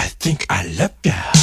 I think I love ya.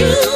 you.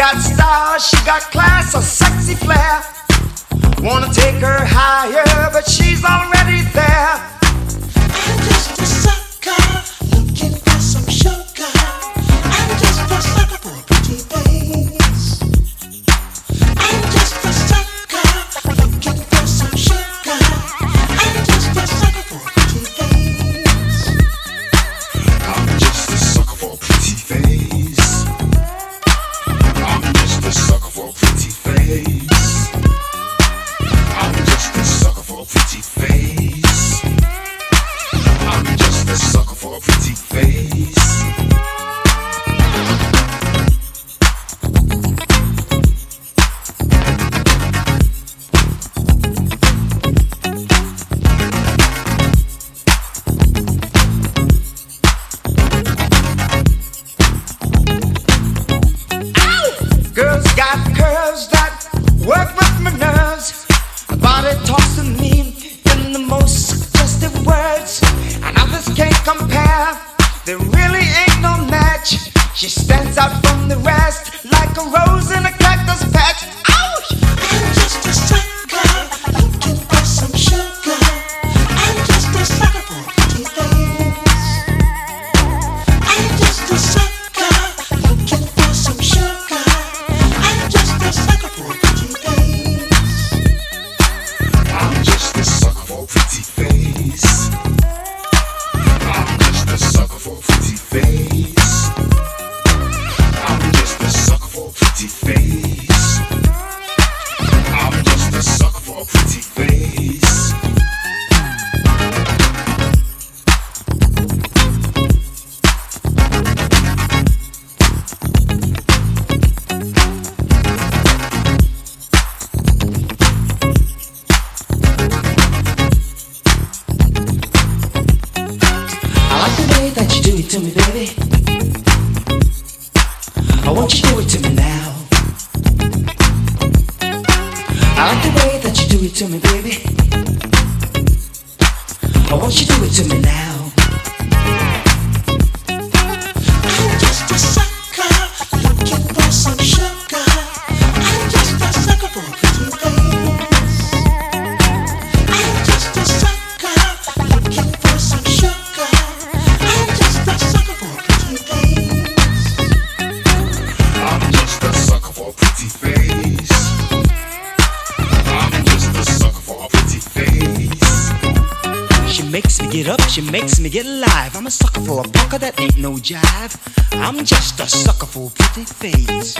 got style, she got class, a sexy flair. Wanna take her higher, but she's already there. to me, baby. I want you to do it to me now. I like the way that you do it to me, baby. I want you to do it to me now. She makes me get alive. I'm a sucker for a pucker that ain't no jive. I'm just a sucker for pretty face.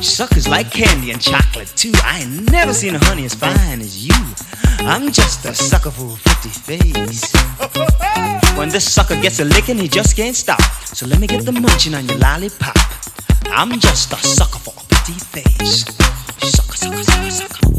Suckers like candy and chocolate too. I ain't never seen a honey as fine as you. I'm just a sucker for a pretty face. When this sucker gets a lickin', he just can't stop. So let me get the munching on your lollipop. I'm just a sucker for a pretty face. Sucker, sucker, sucker, sucker.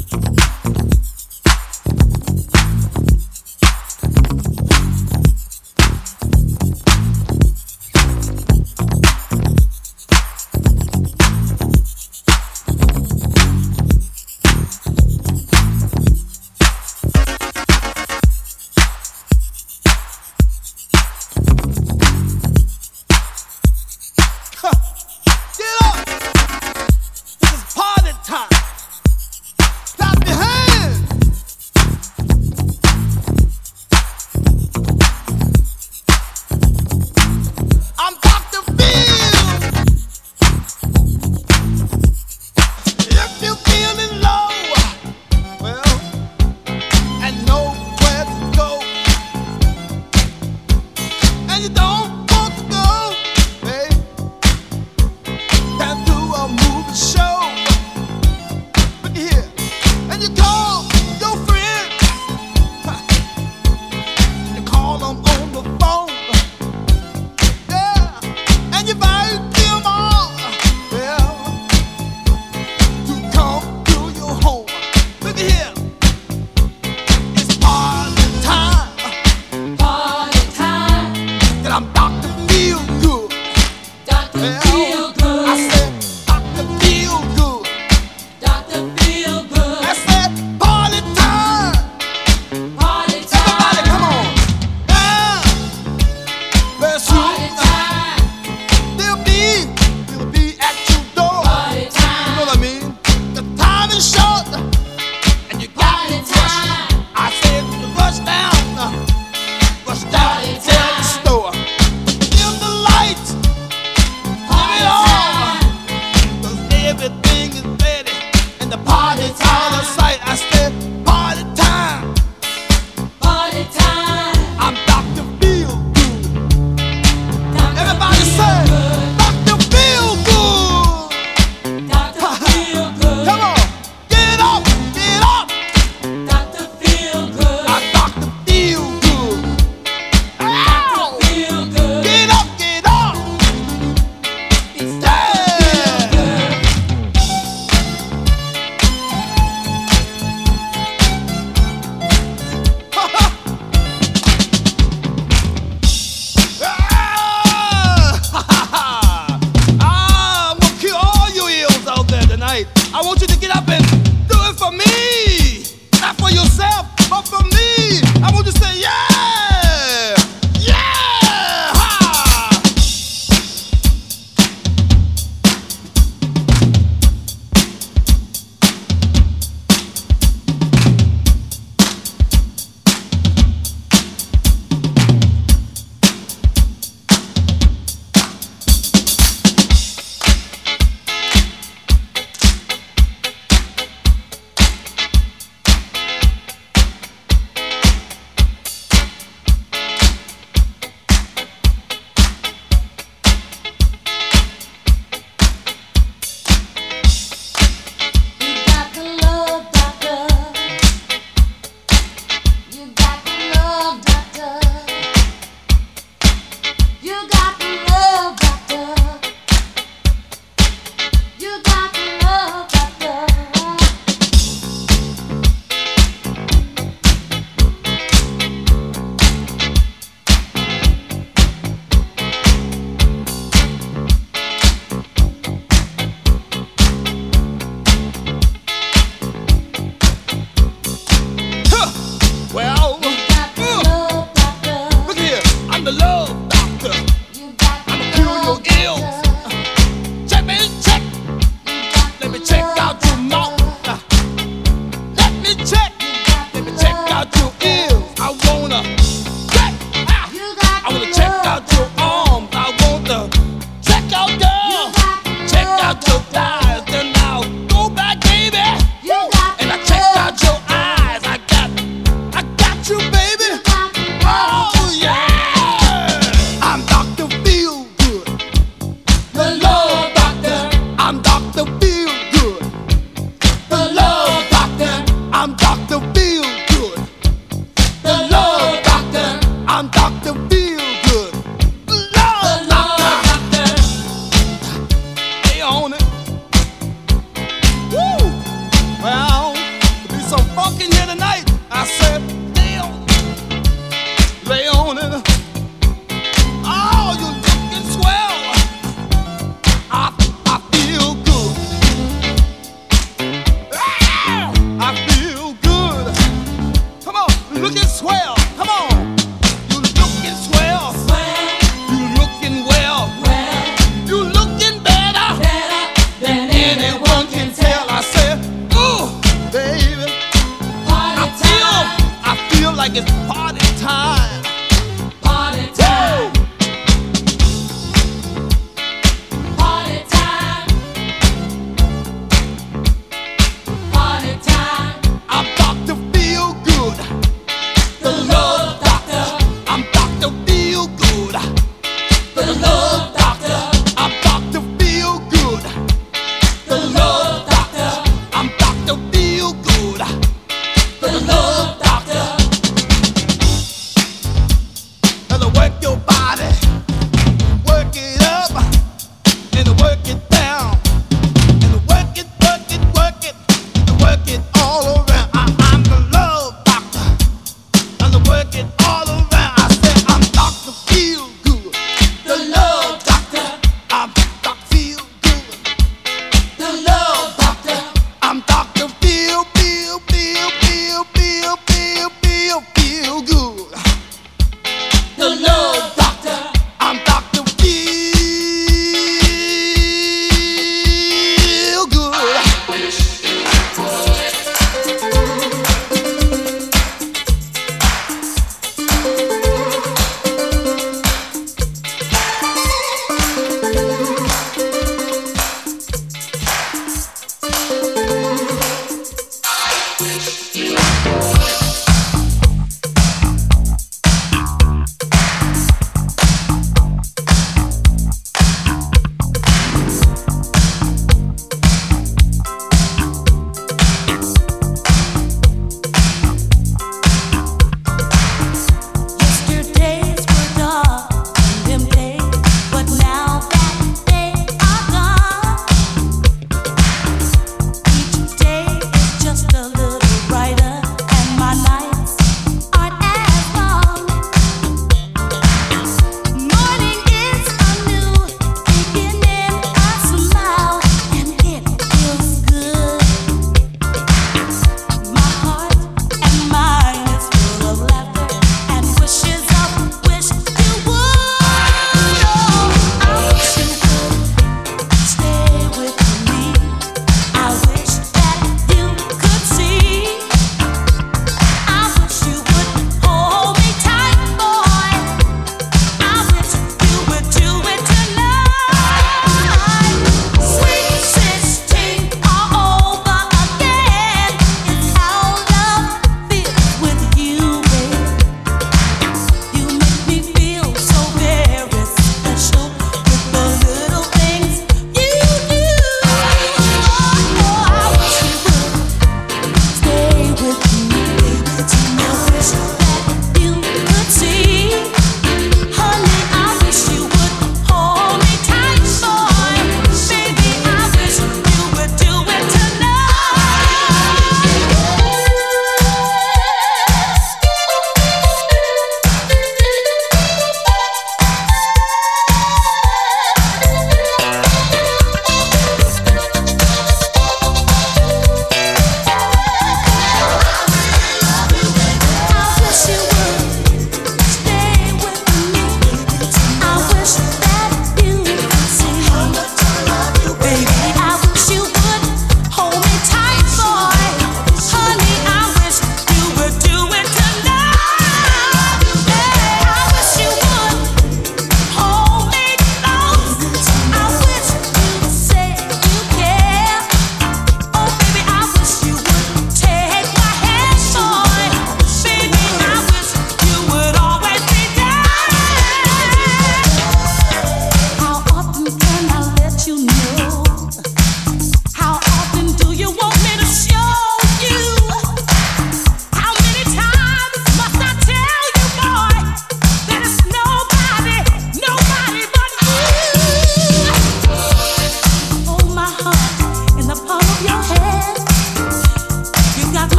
like it's party time.